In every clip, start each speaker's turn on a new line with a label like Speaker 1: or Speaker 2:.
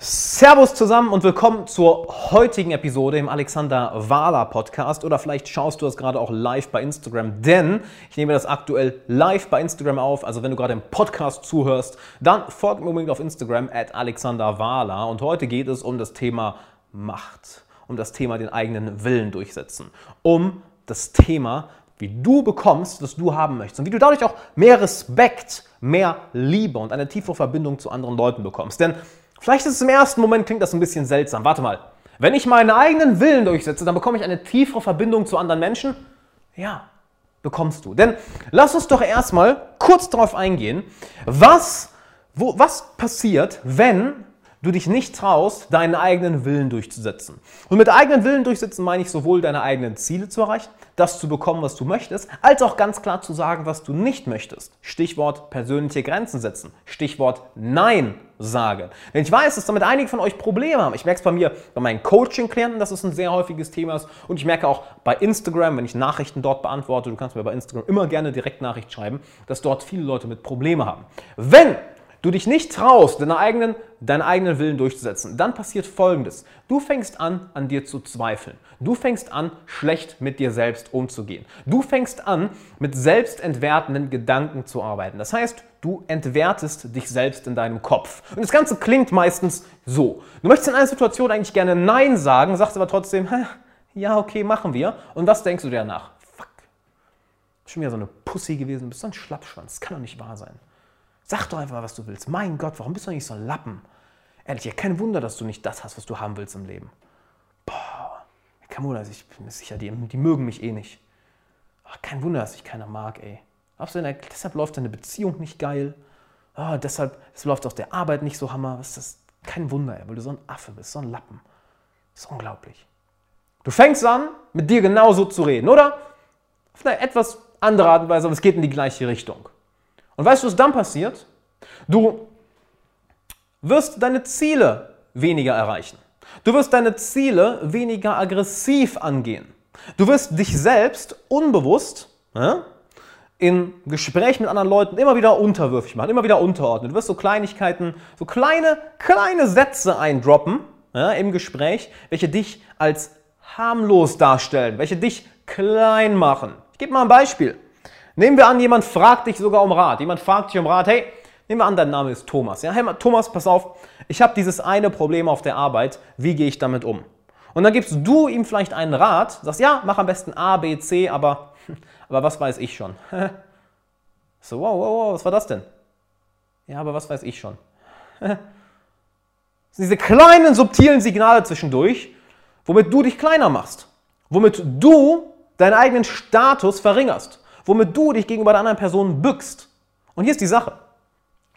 Speaker 1: Servus zusammen und willkommen zur heutigen Episode im Alexander Wahler Podcast oder vielleicht schaust du das gerade auch live bei Instagram, denn ich nehme das aktuell live bei Instagram auf. Also wenn du gerade im Podcast zuhörst, dann folgt mir unbedingt auf Instagram at Alexander Wahler und heute geht es um das Thema Macht, um das Thema den eigenen Willen durchsetzen, um das Thema wie du bekommst, was du haben möchtest und wie du dadurch auch mehr Respekt, mehr Liebe und eine tiefere Verbindung zu anderen Leuten bekommst. Denn Vielleicht ist es im ersten Moment, klingt das ein bisschen seltsam. Warte mal. Wenn ich meinen eigenen Willen durchsetze, dann bekomme ich eine tiefere Verbindung zu anderen Menschen? Ja, bekommst du. Denn lass uns doch erstmal kurz darauf eingehen, was, wo, was passiert, wenn du dich nicht traust, deinen eigenen Willen durchzusetzen. Und mit eigenen Willen durchsetzen meine ich sowohl deine eigenen Ziele zu erreichen, das zu bekommen, was du möchtest, als auch ganz klar zu sagen, was du nicht möchtest. Stichwort persönliche Grenzen setzen. Stichwort Nein sagen. Denn ich weiß, dass damit einige von euch Probleme haben. Ich merke es bei mir, bei meinen Coaching-Klienten, dass es ein sehr häufiges Thema ist. Und ich merke auch bei Instagram, wenn ich Nachrichten dort beantworte, du kannst mir bei Instagram immer gerne direkt Nachricht schreiben, dass dort viele Leute mit Probleme haben. Wenn du dich nicht traust, deinen eigenen, deinen eigenen Willen durchzusetzen, dann passiert Folgendes. Du fängst an, an dir zu zweifeln. Du fängst an, schlecht mit dir selbst umzugehen. Du fängst an, mit selbstentwertenden Gedanken zu arbeiten. Das heißt, du entwertest dich selbst in deinem Kopf. Und das Ganze klingt meistens so. Du möchtest in einer Situation eigentlich gerne Nein sagen, sagst aber trotzdem, ja, okay, machen wir. Und was denkst du dir danach? Fuck. Schon wieder so eine Pussy gewesen, bist so ein Schlappschwanz. Das kann doch nicht wahr sein. Sag doch einfach, was du willst. Mein Gott, warum bist du nicht so ein Lappen? Ehrlich, ja, kein Wunder, dass du nicht das hast, was du haben willst im Leben. Boah, kein ich bin mir sicher, die, die mögen mich eh nicht. Ach, kein Wunder, dass ich keiner mag, ey. Der, deshalb läuft deine Beziehung nicht geil. Oh, deshalb es läuft auch der Arbeit nicht so hammer. Das ist kein Wunder, ey, weil du so ein Affe bist, so ein Lappen. Das ist unglaublich. Du fängst an, mit dir genauso zu reden, oder? Auf eine etwas andere Art und Weise, aber es geht in die gleiche Richtung. Und weißt du, was dann passiert? Du wirst deine Ziele weniger erreichen. Du wirst deine Ziele weniger aggressiv angehen. Du wirst dich selbst unbewusst ja, in Gesprächen mit anderen Leuten immer wieder unterwürfig machen, immer wieder unterordnen. Du wirst so Kleinigkeiten, so kleine, kleine Sätze eindroppen ja, im Gespräch, welche dich als harmlos darstellen, welche dich klein machen. Ich gebe mal ein Beispiel. Nehmen wir an, jemand fragt dich sogar um Rat. Jemand fragt dich um Rat, hey, nehmen wir an, dein Name ist Thomas. Ja, hey, Thomas, pass auf, ich habe dieses eine Problem auf der Arbeit. Wie gehe ich damit um? Und dann gibst du ihm vielleicht einen Rat, sagst, ja, mach am besten A, B, C, aber, aber was weiß ich schon? so, wow, wow, wow, was war das denn? Ja, aber was weiß ich schon? diese kleinen, subtilen Signale zwischendurch, womit du dich kleiner machst, womit du deinen eigenen Status verringerst womit du dich gegenüber der anderen Person bückst. Und hier ist die Sache.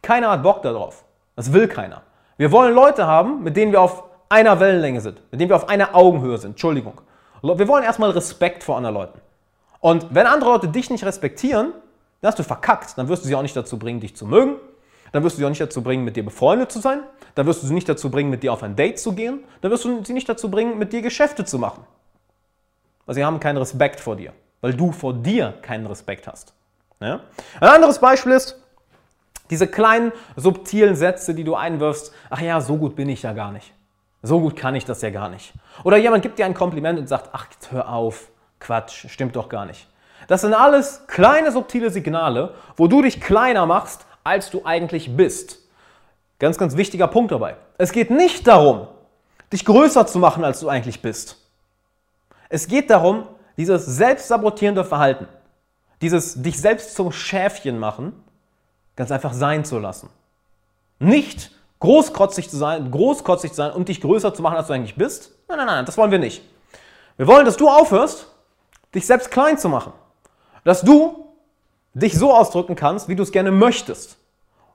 Speaker 1: Keiner hat Bock darauf. Das will keiner. Wir wollen Leute haben, mit denen wir auf einer Wellenlänge sind, mit denen wir auf einer Augenhöhe sind. Entschuldigung. Wir wollen erstmal Respekt vor anderen Leuten. Und wenn andere Leute dich nicht respektieren, dann hast du verkackt. Dann wirst du sie auch nicht dazu bringen, dich zu mögen. Dann wirst du sie auch nicht dazu bringen, mit dir befreundet zu sein. Dann wirst du sie nicht dazu bringen, mit dir auf ein Date zu gehen. Dann wirst du sie nicht dazu bringen, mit dir Geschäfte zu machen. Weil sie haben keinen Respekt vor dir weil du vor dir keinen Respekt hast. Ja? Ein anderes Beispiel ist, diese kleinen subtilen Sätze, die du einwirfst, ach ja, so gut bin ich ja gar nicht. So gut kann ich das ja gar nicht. Oder jemand gibt dir ein Kompliment und sagt, ach, hör auf, Quatsch, stimmt doch gar nicht. Das sind alles kleine subtile Signale, wo du dich kleiner machst, als du eigentlich bist. Ganz, ganz wichtiger Punkt dabei. Es geht nicht darum, dich größer zu machen, als du eigentlich bist. Es geht darum, dieses selbstsabotierende Verhalten, dieses dich selbst zum Schäfchen machen, ganz einfach sein zu lassen. Nicht großkotzig zu sein, großkotzig zu sein und dich größer zu machen, als du eigentlich bist. Nein, nein, nein, das wollen wir nicht. Wir wollen, dass du aufhörst, dich selbst klein zu machen. Dass du dich so ausdrücken kannst, wie du es gerne möchtest.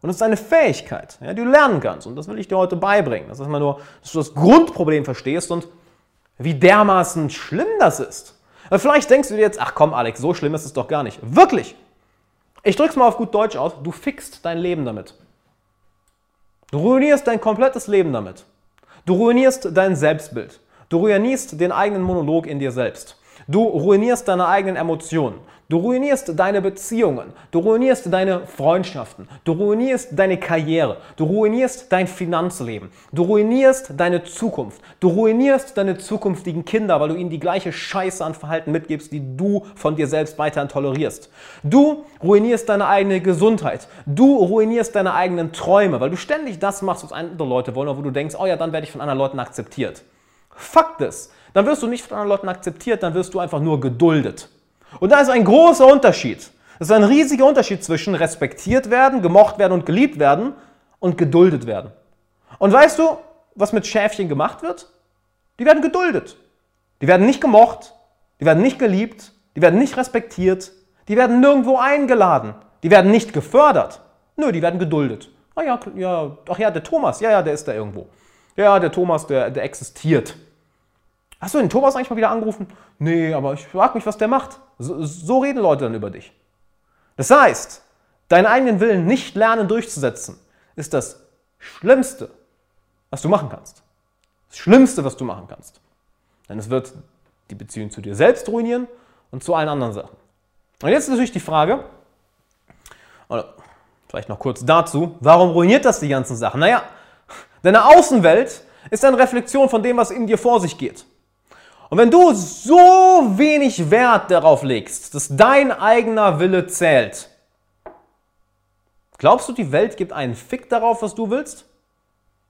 Speaker 1: Und das ist eine Fähigkeit, ja, die du lernen kannst. Und das will ich dir heute beibringen. Das ist mal nur, dass du das Grundproblem verstehst und wie dermaßen schlimm das ist. Vielleicht denkst du dir jetzt, ach komm Alex, so schlimm ist es doch gar nicht. Wirklich. Ich drück's mal auf gut Deutsch aus, du fixst dein Leben damit. Du ruinierst dein komplettes Leben damit. Du ruinierst dein Selbstbild. Du ruinierst den eigenen Monolog in dir selbst. Du ruinierst deine eigenen Emotionen. Du ruinierst deine Beziehungen. Du ruinierst deine Freundschaften. Du ruinierst deine Karriere. Du ruinierst dein Finanzleben. Du ruinierst deine Zukunft. Du ruinierst deine zukünftigen Kinder, weil du ihnen die gleiche Scheiße an Verhalten mitgibst, die du von dir selbst weiterhin tolerierst. Du ruinierst deine eigene Gesundheit. Du ruinierst deine eigenen Träume, weil du ständig das machst, was andere Leute wollen, wo du denkst, oh ja, dann werde ich von anderen Leuten akzeptiert. Fuck this. Dann wirst du nicht von anderen Leuten akzeptiert, dann wirst du einfach nur geduldet. Und da ist ein großer Unterschied. Es ist ein riesiger Unterschied zwischen respektiert werden, gemocht werden und geliebt werden und geduldet werden. Und weißt du, was mit Schäfchen gemacht wird? Die werden geduldet. Die werden nicht gemocht, die werden nicht geliebt, die werden nicht respektiert, die werden nirgendwo eingeladen, die werden nicht gefördert. Nö, die werden geduldet. Ah ja, ja, ach ja, der Thomas, ja, ja, der ist da irgendwo. Ja, der Thomas, der, der existiert. Hast du den Thomas eigentlich mal wieder angerufen? Nee, aber ich frage mich, was der macht. So, so reden Leute dann über dich. Das heißt, deinen eigenen Willen nicht lernen durchzusetzen, ist das Schlimmste, was du machen kannst. Das Schlimmste, was du machen kannst. Denn es wird die Beziehung zu dir selbst ruinieren und zu allen anderen Sachen. Und jetzt ist natürlich die Frage, oder vielleicht noch kurz dazu, warum ruiniert das die ganzen Sachen? Naja, deine Außenwelt ist eine Reflexion von dem, was in dir vor sich geht. Und wenn du so wenig Wert darauf legst, dass dein eigener Wille zählt, glaubst du, die Welt gibt einen Fick darauf, was du willst?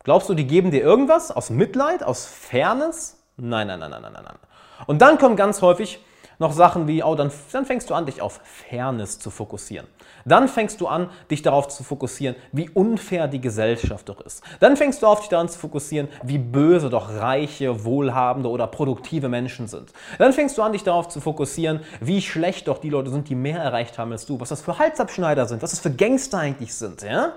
Speaker 1: Glaubst du, die geben dir irgendwas aus Mitleid, aus Fairness? Nein, nein, nein, nein, nein, nein. Und dann kommen ganz häufig noch Sachen wie, oh, dann, dann fängst du an, dich auf Fairness zu fokussieren. Dann fängst du an, dich darauf zu fokussieren, wie unfair die Gesellschaft doch ist. Dann fängst du auf, dich daran zu fokussieren, wie böse doch reiche, wohlhabende oder produktive Menschen sind. Dann fängst du an, dich darauf zu fokussieren, wie schlecht doch die Leute sind, die mehr erreicht haben als du, was das für Halsabschneider sind, was das für Gangster eigentlich sind. Ja?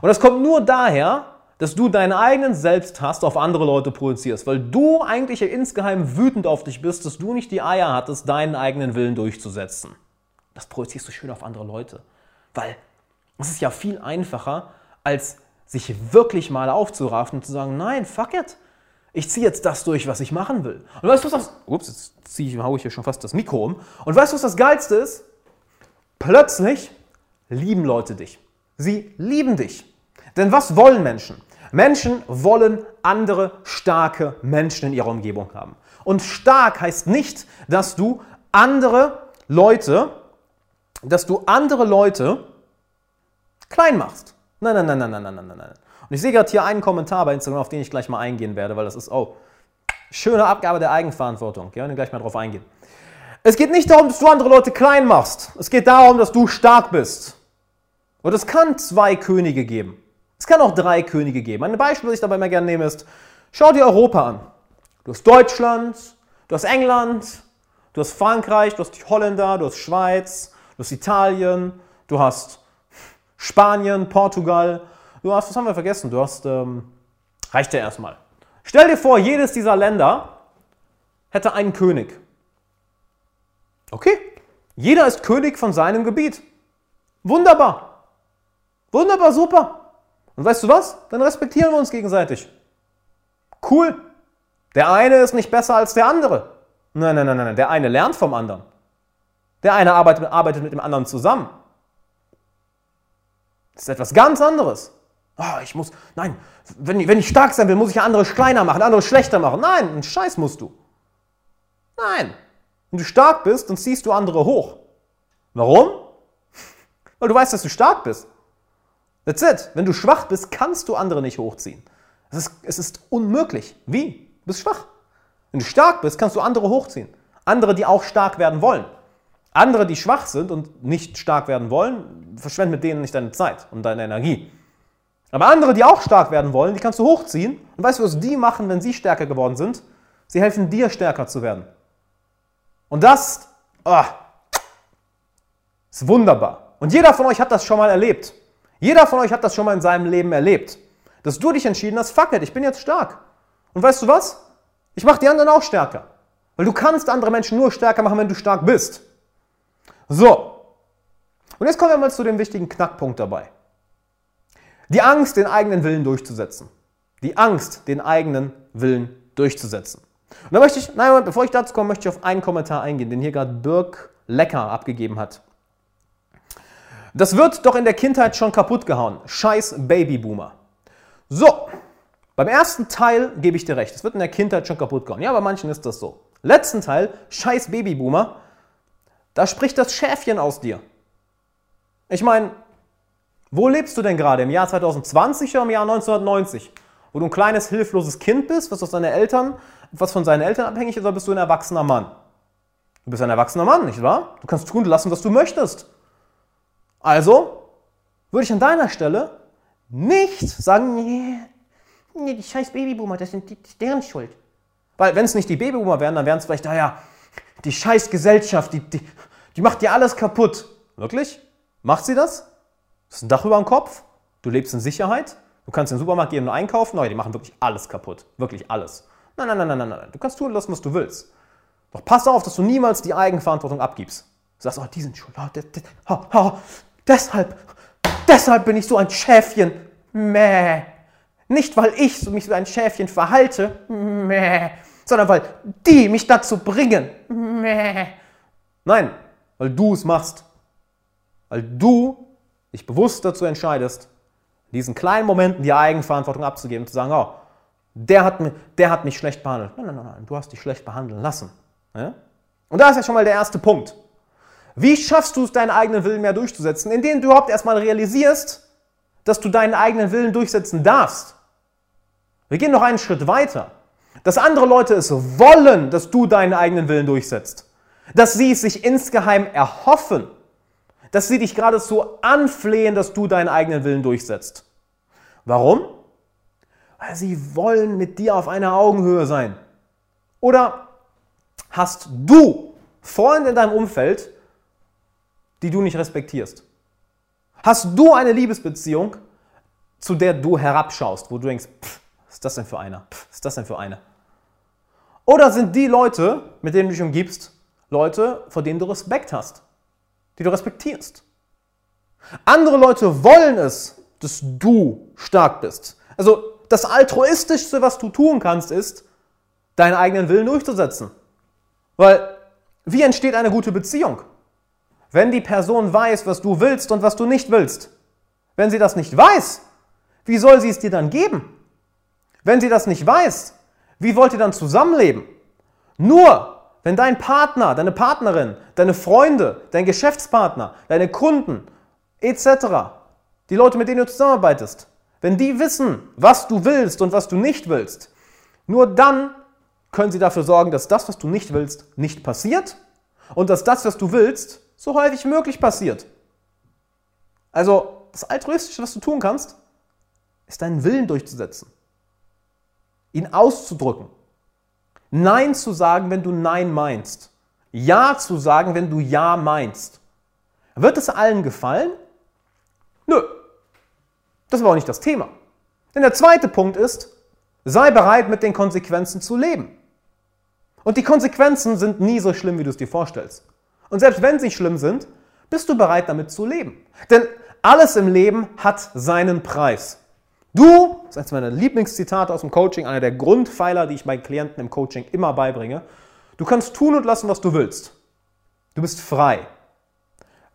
Speaker 1: Und das kommt nur daher, dass du deinen eigenen Selbsthass auf andere Leute projizierst, weil du eigentlich insgeheim wütend auf dich bist, dass du nicht die Eier hattest, deinen eigenen Willen durchzusetzen. Das projizierst du schön auf andere Leute, weil es ist ja viel einfacher, als sich wirklich mal aufzuraffen und zu sagen, nein, fuck it, ich ziehe jetzt das durch, was ich machen will. Und weißt du, was das, ups, jetzt ich, haue ich hier schon fast das Mikro um. Und weißt du, was das Geilste ist? Plötzlich lieben Leute dich. Sie lieben dich. Denn was wollen Menschen? Menschen wollen andere starke Menschen in ihrer Umgebung haben. Und stark heißt nicht, dass du andere Leute, dass du andere Leute klein machst. Nein, nein, nein, nein, nein, nein, nein, nein. Und ich sehe gerade hier einen Kommentar bei Instagram, auf den ich gleich mal eingehen werde, weil das ist, oh, schöne Abgabe der Eigenverantwortung. Wir werden gleich mal drauf eingehen. Es geht nicht darum, dass du andere Leute klein machst. Es geht darum, dass du stark bist. Und es kann zwei Könige geben. Es kann auch drei Könige geben. Ein Beispiel, das ich dabei immer gerne nehme, ist, schau dir Europa an. Du hast Deutschland, du hast England, du hast Frankreich, du hast die Holländer, du hast Schweiz, du hast Italien, du hast Spanien, Portugal, du hast, was haben wir vergessen? Du hast, ähm, reicht ja erstmal. Stell dir vor, jedes dieser Länder hätte einen König. Okay, jeder ist König von seinem Gebiet. Wunderbar. Wunderbar, super. Und weißt du was? Dann respektieren wir uns gegenseitig. Cool. Der eine ist nicht besser als der andere. Nein, nein, nein, nein. Der eine lernt vom anderen. Der eine arbeitet, arbeitet mit dem anderen zusammen. Das ist etwas ganz anderes. Oh, ich muss, nein, wenn, wenn ich stark sein will, muss ich andere kleiner machen, andere schlechter machen. Nein, einen Scheiß musst du. Nein. Wenn du stark bist, dann ziehst du andere hoch. Warum? Weil du weißt, dass du stark bist. That's it. Wenn du schwach bist, kannst du andere nicht hochziehen. Es ist, es ist unmöglich. Wie? Du bist schwach. Wenn du stark bist, kannst du andere hochziehen. Andere, die auch stark werden wollen. Andere, die schwach sind und nicht stark werden wollen, verschwenden mit denen nicht deine Zeit und deine Energie. Aber andere, die auch stark werden wollen, die kannst du hochziehen. Und weißt du, was die machen, wenn sie stärker geworden sind? Sie helfen dir, stärker zu werden. Und das oh, ist wunderbar. Und jeder von euch hat das schon mal erlebt. Jeder von euch hat das schon mal in seinem Leben erlebt. Dass du dich entschieden hast, fuck it, ich bin jetzt stark. Und weißt du was? Ich mache die anderen auch stärker. Weil du kannst andere Menschen nur stärker machen, wenn du stark bist. So. Und jetzt kommen wir mal zu dem wichtigen Knackpunkt dabei. Die Angst, den eigenen Willen durchzusetzen. Die Angst, den eigenen Willen durchzusetzen. Und da möchte ich, nein, bevor ich dazu komme, möchte ich auf einen Kommentar eingehen, den hier gerade Birk Lecker abgegeben hat. Das wird doch in der Kindheit schon kaputt gehauen. Scheiß Babyboomer. So, beim ersten Teil gebe ich dir recht. Es wird in der Kindheit schon kaputt gehauen. Ja, bei manchen ist das so. Letzten Teil, scheiß Babyboomer, da spricht das Schäfchen aus dir. Ich meine, wo lebst du denn gerade? Im Jahr 2020 oder im Jahr 1990? Wo du ein kleines, hilfloses Kind bist, was aus deinen Eltern, was von seinen Eltern abhängig ist, oder bist du ein erwachsener Mann? Du bist ein erwachsener Mann, nicht wahr? Du kannst tun lassen, was du möchtest. Also würde ich an deiner Stelle nicht sagen, nee, nee die scheiß Babyboomer, das sind die, deren Schuld. Weil wenn es nicht die Babyboomer wären, dann wären es vielleicht, naja, die scheiß Gesellschaft, die, die, die macht dir alles kaputt. Wirklich? Macht sie das? Das ist ein Dach über dem Kopf, du lebst in Sicherheit, du kannst in den Supermarkt gehen und einkaufen, nein, die machen wirklich alles kaputt. Wirklich alles. Nein, nein, nein, nein, nein, nein. Du kannst tun lassen, was du willst. Doch pass auf, dass du niemals die Eigenverantwortung abgibst. Du sagst, oh, die sind schuld. Oh, de, de, oh, oh, deshalb, deshalb bin ich so ein Schäfchen. Mäh. Nicht, weil ich mich wie ein Schäfchen verhalte, Mäh. sondern weil die mich dazu bringen. Mäh. Nein, weil du es machst. Weil du dich bewusst dazu entscheidest, in diesen kleinen Momenten die Eigenverantwortung abzugeben und zu sagen, oh, der hat, mich, der hat mich schlecht behandelt. Nein, nein, nein, nein, du hast dich schlecht behandeln lassen. Ja? Und da ist ja schon mal der erste Punkt. Wie schaffst du es, deinen eigenen Willen mehr durchzusetzen? Indem du überhaupt erstmal realisierst, dass du deinen eigenen Willen durchsetzen darfst. Wir gehen noch einen Schritt weiter. Dass andere Leute es wollen, dass du deinen eigenen Willen durchsetzt. Dass sie es sich insgeheim erhoffen. Dass sie dich geradezu anflehen, dass du deinen eigenen Willen durchsetzt. Warum? Weil sie wollen mit dir auf einer Augenhöhe sein. Oder hast du Freunde in deinem Umfeld, die du nicht respektierst? Hast du eine Liebesbeziehung, zu der du herabschaust, wo du denkst, pff, was ist das denn für einer? Pff, ist das denn für eine? Oder sind die Leute, mit denen du dich umgibst, Leute, vor denen du Respekt hast, die du respektierst? Andere Leute wollen es, dass du stark bist. Also das Altruistischste, was du tun kannst, ist, deinen eigenen Willen durchzusetzen. Weil, wie entsteht eine gute Beziehung? Wenn die Person weiß, was du willst und was du nicht willst. Wenn sie das nicht weiß, wie soll sie es dir dann geben? Wenn sie das nicht weiß, wie wollt ihr dann zusammenleben? Nur, wenn dein Partner, deine Partnerin, deine Freunde, dein Geschäftspartner, deine Kunden etc., die Leute, mit denen du zusammenarbeitest, wenn die wissen, was du willst und was du nicht willst, nur dann können sie dafür sorgen, dass das, was du nicht willst, nicht passiert und dass das, was du willst, so häufig möglich passiert. Also das Altruistische, was du tun kannst, ist deinen Willen durchzusetzen, ihn auszudrücken, Nein zu sagen, wenn du Nein meinst, Ja zu sagen, wenn du Ja meinst. Wird es allen gefallen? Nö. Das war auch nicht das Thema. Denn der zweite Punkt ist, sei bereit, mit den Konsequenzen zu leben. Und die Konsequenzen sind nie so schlimm, wie du es dir vorstellst. Und selbst wenn sie schlimm sind, bist du bereit, damit zu leben. Denn alles im Leben hat seinen Preis. Du, das ist eines meiner Lieblingszitate aus dem Coaching, einer der Grundpfeiler, die ich meinen Klienten im Coaching immer beibringe. Du kannst tun und lassen, was du willst. Du bist frei,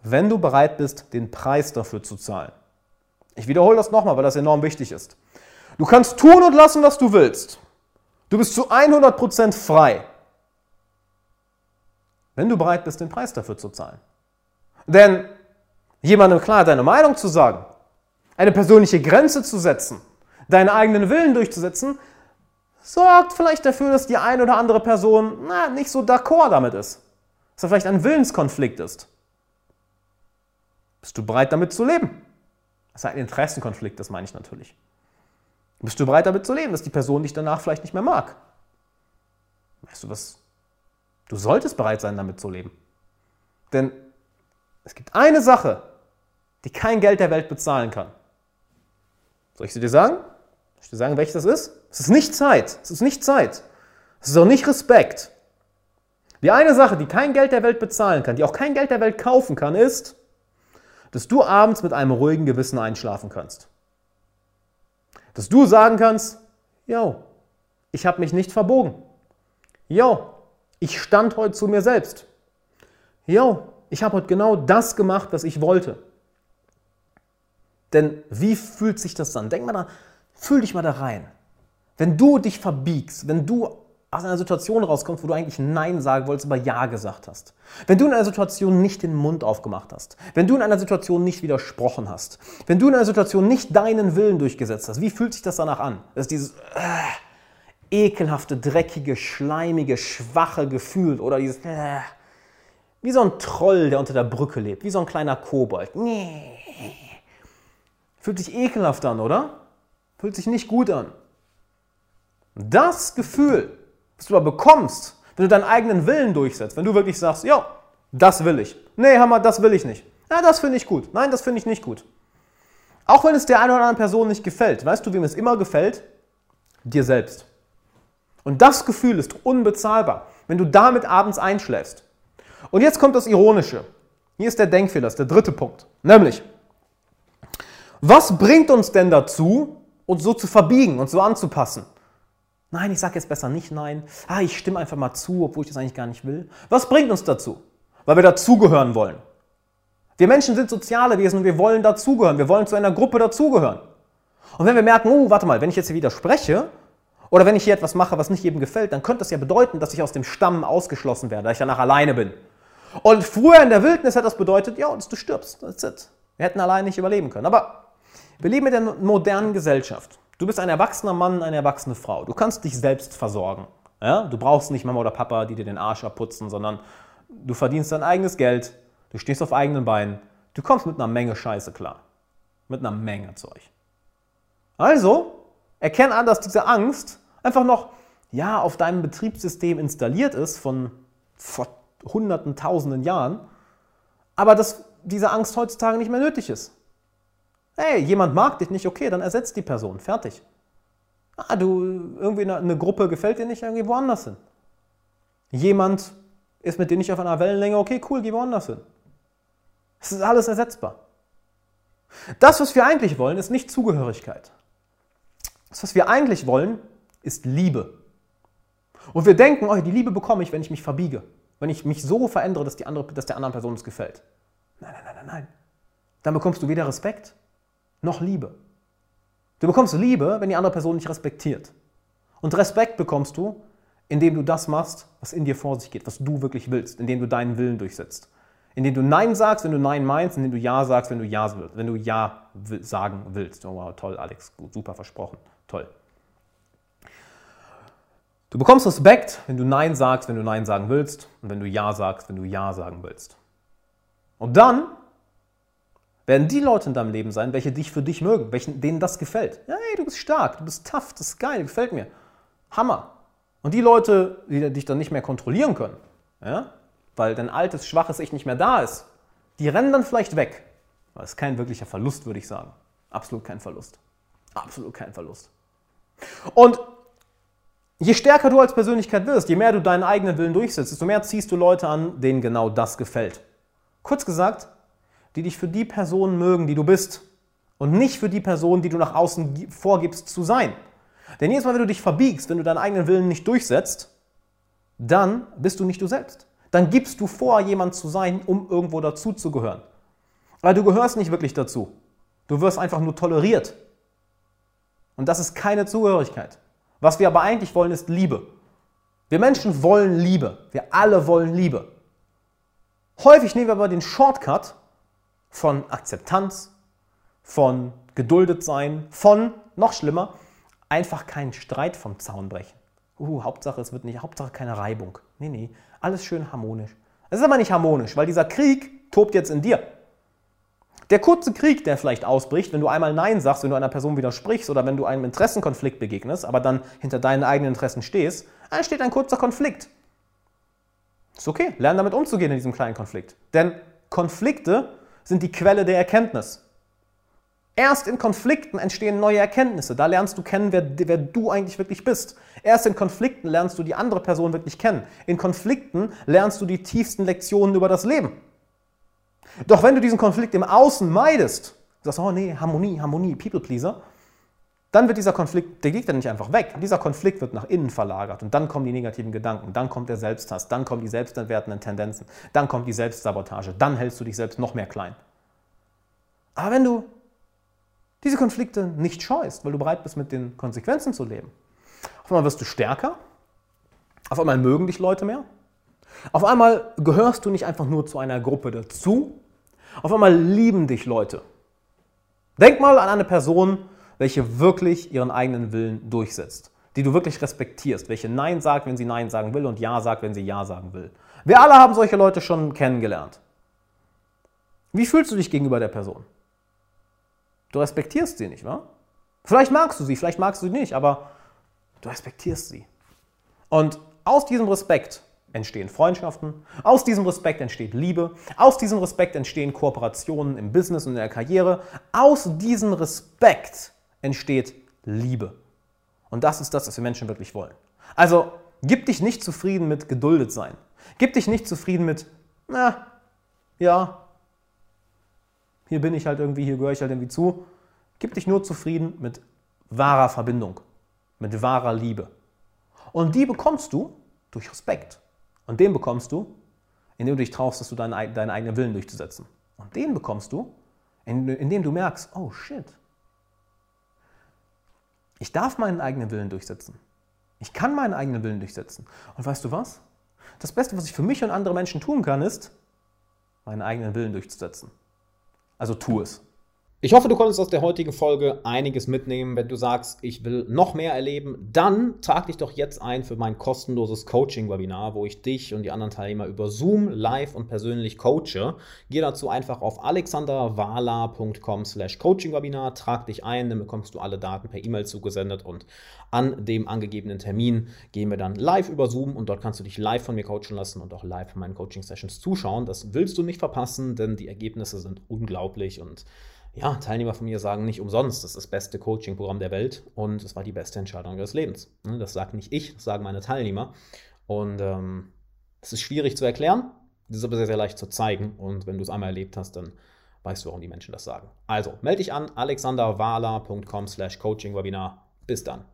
Speaker 1: wenn du bereit bist, den Preis dafür zu zahlen. Ich wiederhole das nochmal, weil das enorm wichtig ist. Du kannst tun und lassen, was du willst. Du bist zu 100% frei, wenn du bereit bist, den Preis dafür zu zahlen. Denn jemandem klar deine Meinung zu sagen, eine persönliche Grenze zu setzen, deinen eigenen Willen durchzusetzen, sorgt vielleicht dafür, dass die eine oder andere Person na, nicht so d'accord damit ist. Dass da vielleicht ein Willenskonflikt ist. Bist du bereit, damit zu leben? Das ist ein Interessenkonflikt, das meine ich natürlich. Bist du bereit, damit zu leben, dass die Person dich danach vielleicht nicht mehr mag? Weißt du was? Du solltest bereit sein, damit zu leben. Denn es gibt eine Sache, die kein Geld der Welt bezahlen kann. Soll ich sie dir sagen? Soll ich dir sagen, welches das ist? Es ist nicht Zeit. Es ist nicht Zeit. Es ist auch nicht Respekt. Die eine Sache, die kein Geld der Welt bezahlen kann, die auch kein Geld der Welt kaufen kann, ist, dass du abends mit einem ruhigen Gewissen einschlafen kannst. Dass du sagen kannst, yo, ich habe mich nicht verbogen. yo, ich stand heute zu mir selbst. Yo, ich habe heute genau das gemacht, was ich wollte. Denn wie fühlt sich das an? Denk mal da, fühl dich mal da rein. Wenn du dich verbiegst, wenn du aus einer Situation rauskommst, wo du eigentlich Nein sagen wolltest, aber Ja gesagt hast. Wenn du in einer Situation nicht den Mund aufgemacht hast. Wenn du in einer Situation nicht widersprochen hast. Wenn du in einer Situation nicht deinen Willen durchgesetzt hast. Wie fühlt sich das danach an? Das ist dieses äh, ekelhafte, dreckige, schleimige, schwache Gefühl oder dieses äh, wie so ein Troll, der unter der Brücke lebt. Wie so ein kleiner Kobold. Nee. Fühlt sich ekelhaft an, oder? Fühlt sich nicht gut an. Das Gefühl, was du aber bekommst, wenn du deinen eigenen Willen durchsetzt, wenn du wirklich sagst, ja, das will ich. Nee, Hammer, das will ich nicht. Ja, das finde ich gut. Nein, das finde ich nicht gut. Auch wenn es der einen oder anderen Person nicht gefällt. Weißt du, wem es immer gefällt? Dir selbst. Und das Gefühl ist unbezahlbar, wenn du damit abends einschläfst. Und jetzt kommt das Ironische. Hier ist der Denkfehler, das ist der dritte Punkt. Nämlich, was bringt uns denn dazu, uns so zu verbiegen und so anzupassen? Nein, ich sage jetzt besser nicht nein. Ah, ich stimme einfach mal zu, obwohl ich das eigentlich gar nicht will. Was bringt uns dazu? Weil wir dazugehören wollen. Wir Menschen sind soziale Wesen und wir wollen dazugehören. Wir wollen zu einer Gruppe dazugehören. Und wenn wir merken, oh, warte mal, wenn ich jetzt hier widerspreche oder wenn ich hier etwas mache, was nicht jedem gefällt, dann könnte das ja bedeuten, dass ich aus dem Stamm ausgeschlossen werde, dass ich danach alleine bin. Und früher in der Wildnis hat das bedeutet, ja, du stirbst. That's it. Wir hätten allein nicht überleben können. Aber wir leben in der modernen Gesellschaft. Du bist ein erwachsener Mann, eine erwachsene Frau. Du kannst dich selbst versorgen. Ja? Du brauchst nicht Mama oder Papa, die dir den Arsch abputzen, sondern du verdienst dein eigenes Geld, du stehst auf eigenen Beinen, du kommst mit einer Menge Scheiße klar. Mit einer Menge Zeug. Also, erkenn an, dass diese Angst einfach noch ja, auf deinem Betriebssystem installiert ist von vor hunderten, tausenden Jahren, aber dass diese Angst heutzutage nicht mehr nötig ist. Hey, jemand mag dich nicht, okay, dann ersetzt die Person. Fertig. Ah, du, irgendwie eine, eine Gruppe gefällt dir nicht, dann geh woanders hin. Jemand ist mit dir nicht auf einer Wellenlänge, okay, cool, geh woanders hin. Es ist alles ersetzbar. Das, was wir eigentlich wollen, ist nicht Zugehörigkeit. Das, was wir eigentlich wollen, ist Liebe. Und wir denken, oh, die Liebe bekomme ich, wenn ich mich verbiege. Wenn ich mich so verändere, dass, die andere, dass der anderen Person es gefällt. Nein, nein, nein, nein, nein. Dann bekommst du weder Respekt noch Liebe. Du bekommst Liebe, wenn die andere Person dich respektiert. Und Respekt bekommst du, indem du das machst, was in dir vor sich geht, was du wirklich willst, indem du deinen Willen durchsetzt. Indem du Nein sagst, wenn du Nein meinst, indem du Ja sagst, wenn du Ja wenn du Ja sagen willst. Oh wow, toll, Alex, gut, super versprochen, toll. Du bekommst Respekt, wenn du Nein sagst, wenn du Nein sagen willst und wenn du Ja sagst, wenn du Ja sagen willst. Und dann werden die Leute in deinem Leben sein, welche dich für dich mögen, welchen, denen das gefällt. Ja, hey, du bist stark, du bist tough, das ist geil, gefällt mir. Hammer. Und die Leute, die dich dann nicht mehr kontrollieren können, ja, weil dein altes, schwaches Ich nicht mehr da ist, die rennen dann vielleicht weg. Das ist kein wirklicher Verlust, würde ich sagen. Absolut kein Verlust. Absolut kein Verlust. Und je stärker du als Persönlichkeit wirst, je mehr du deinen eigenen Willen durchsetzt, desto mehr ziehst du Leute an, denen genau das gefällt. Kurz gesagt, die dich für die Person mögen, die du bist und nicht für die Person, die du nach außen vorgibst zu sein. Denn jedes Mal, wenn du dich verbiegst, wenn du deinen eigenen Willen nicht durchsetzt, dann bist du nicht du selbst. Dann gibst du vor, jemand zu sein, um irgendwo dazuzugehören. Weil du gehörst nicht wirklich dazu. Du wirst einfach nur toleriert. Und das ist keine Zugehörigkeit. Was wir aber eigentlich wollen, ist Liebe. Wir Menschen wollen Liebe. Wir alle wollen Liebe. Häufig nehmen wir aber den Shortcut von Akzeptanz, von geduldet sein, von, noch schlimmer, einfach keinen Streit vom Zaun brechen. Uh, Hauptsache, es wird nicht, Hauptsache keine Reibung. Nee, nee, alles schön harmonisch. Es ist aber nicht harmonisch, weil dieser Krieg tobt jetzt in dir. Der kurze Krieg, der vielleicht ausbricht, wenn du einmal Nein sagst, wenn du einer Person widersprichst oder wenn du einem Interessenkonflikt begegnest, aber dann hinter deinen eigenen Interessen stehst, entsteht ein kurzer Konflikt. Ist okay, lern damit umzugehen in diesem kleinen Konflikt. Denn Konflikte sind die Quelle der Erkenntnis. Erst in Konflikten entstehen neue Erkenntnisse. Da lernst du kennen, wer, wer, du eigentlich wirklich bist. Erst in Konflikten lernst du die andere Person wirklich kennen. In Konflikten lernst du die tiefsten Lektionen über das Leben. Doch wenn du diesen Konflikt im Außen meidest, sagst, oh nee, Harmonie, Harmonie, People Pleaser, dann wird dieser Konflikt, der geht dann nicht einfach weg. Dieser Konflikt wird nach innen verlagert und dann kommen die negativen Gedanken, dann kommt der Selbsthass, dann kommen die selbstentwertenden Tendenzen, dann kommt die Selbstsabotage, dann hältst du dich selbst noch mehr klein. Aber wenn du diese Konflikte nicht scheust, weil du bereit bist, mit den Konsequenzen zu leben, auf einmal wirst du stärker, auf einmal mögen dich Leute mehr, auf einmal gehörst du nicht einfach nur zu einer Gruppe dazu, auf einmal lieben dich Leute. Denk mal an eine Person, welche wirklich ihren eigenen Willen durchsetzt, die du wirklich respektierst, welche Nein sagt, wenn sie Nein sagen will und Ja sagt, wenn sie Ja sagen will. Wir alle haben solche Leute schon kennengelernt. Wie fühlst du dich gegenüber der Person? Du respektierst sie nicht, wa? Vielleicht magst du sie, vielleicht magst du sie nicht, aber du respektierst sie. Und aus diesem Respekt entstehen Freundschaften, aus diesem Respekt entsteht Liebe, aus diesem Respekt entstehen Kooperationen im Business und in der Karriere, aus diesem Respekt entsteht Liebe. Und das ist das, was wir Menschen wirklich wollen. Also gib dich nicht zufrieden mit geduldet sein. Gib dich nicht zufrieden mit, na, ja, hier bin ich halt irgendwie, hier gehöre ich halt irgendwie zu. Gib dich nur zufrieden mit wahrer Verbindung, mit wahrer Liebe. Und die bekommst du durch Respekt. Und den bekommst du, indem du dich traust, dass du deinen, deinen eigenen Willen durchzusetzen. Und den bekommst du, indem du merkst, oh shit, ich darf meinen eigenen Willen durchsetzen. Ich kann meinen eigenen Willen durchsetzen. Und weißt du was? Das Beste, was ich für mich und andere Menschen tun kann, ist, meinen eigenen Willen durchzusetzen. Also tu es. Ich hoffe, du konntest aus der heutigen Folge einiges mitnehmen. Wenn du sagst, ich will noch mehr erleben, dann trag dich doch jetzt ein für mein kostenloses Coaching-Webinar, wo ich dich und die anderen Teilnehmer über Zoom live und persönlich coache. Geh dazu einfach auf alexanderwala.com slash coaching-webinar, trag dich ein, dann bekommst du alle Daten per E-Mail zugesendet und an dem angegebenen Termin gehen wir dann live über Zoom und dort kannst du dich live von mir coachen lassen und auch live von meinen Coaching-Sessions zuschauen. Das willst du nicht verpassen, denn die Ergebnisse sind unglaublich und ja, Teilnehmer von mir sagen nicht umsonst, das ist das beste Coaching-Programm der Welt und es war die beste Entscheidung ihres Lebens. Ne, das sagt nicht ich, das sagen meine Teilnehmer. Und ähm, es ist schwierig zu erklären, es ist aber sehr, sehr leicht zu zeigen. Und wenn du es einmal erlebt hast, dann weißt du, warum die Menschen das sagen. Also, melde dich an alexanderwala.com slash coaching-webinar. Bis dann.